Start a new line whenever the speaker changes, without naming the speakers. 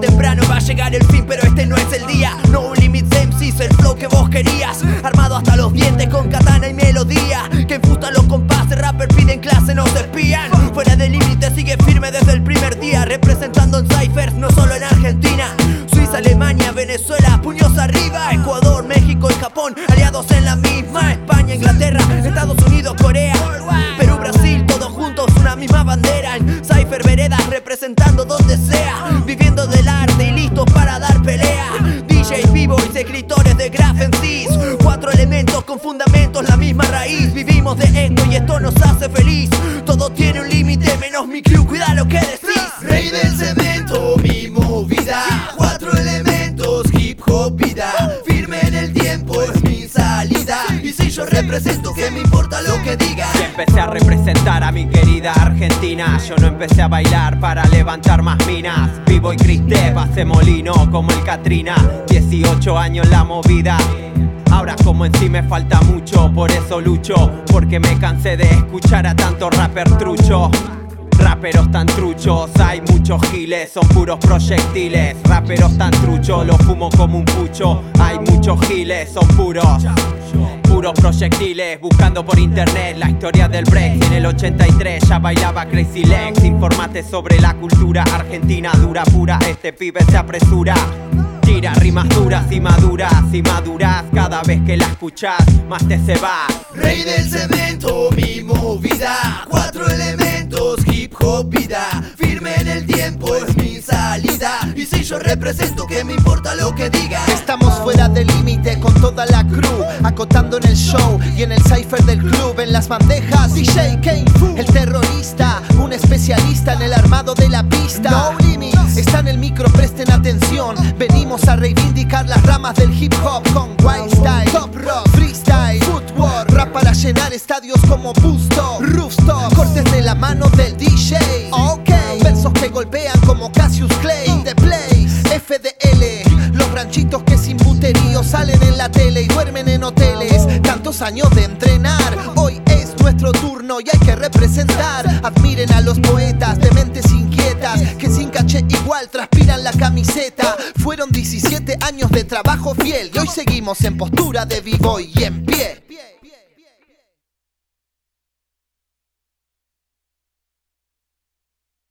temprano va a llegar el fin, pero este no es el día. No limits MCs, el flow que vos querías. Armado hasta los dientes con katana y melodía. Que enfusta los compases, rapper piden clase, no se espían. Fuera de límite, sigue firme desde el primer día. Representando en Cyphers, no solo en Argentina. Suiza, Alemania, Venezuela, puños arriba. Ecuador, España, Inglaterra, Estados Unidos, Corea. Perú, Brasil, todos juntos, una misma bandera. En Cypher, veredas, representando donde sea. Viviendo del arte y listos para dar pelea. DJs vivos y escritores de en Cuatro elementos con fundamentos, la misma raíz. Vivimos de esto y esto nos hace feliz. Todo tiene un límite, menos mi crew, cuida lo que decís.
Yo represento, que me importa lo que digan?
Y empecé a representar a mi querida Argentina. Yo no empecé a bailar para levantar más minas. Vivo y Cristep hace molino como el Katrina. 18 años la movida. Ahora como en sí me falta mucho, por eso lucho, porque me cansé de escuchar a tanto rapper trucho. Raperos tan truchos, hay muchos giles, son puros proyectiles. Raperos tan truchos, los fumo como un pucho. Hay muchos giles, son puros. Puros proyectiles, buscando por internet la historia del break. En el 83 ya bailaba Crazy Legs. Informate sobre la cultura argentina dura, pura. Este pibe se apresura. Tira rimas duras y maduras y maduras cada vez que la escuchas, más te se va.
Rey del cemento, mi movida. Cuatro elementos, hip hop vida. Firme en el tiempo es mi salida. Y si yo represento, que me importa lo que digan?
Estamos fuera del límite con toda la crew, acotando en el show y en el cipher del club, en las bandejas. DJ Kane Fu, el terrorista, un especialista en el armado de la pista. No limits, está en el micro, presten atención. Venimos a reivindicar las ramas del hip hop con wild style, top rock, freestyle, footwork, rap para llenar estadios como Busto, Rooftop, cortes de la mano del DJ. Ok, versos que golpean como Cassius Clay, The Place, FDL, los ranchitos que salen en la tele y duermen en hoteles. Tantos años de entrenar, hoy es nuestro turno y hay que representar. Admiren a los poetas de mentes inquietas que sin caché igual transpiran la camiseta. Fueron 17 años de trabajo fiel y hoy seguimos en postura de vivo y en pie.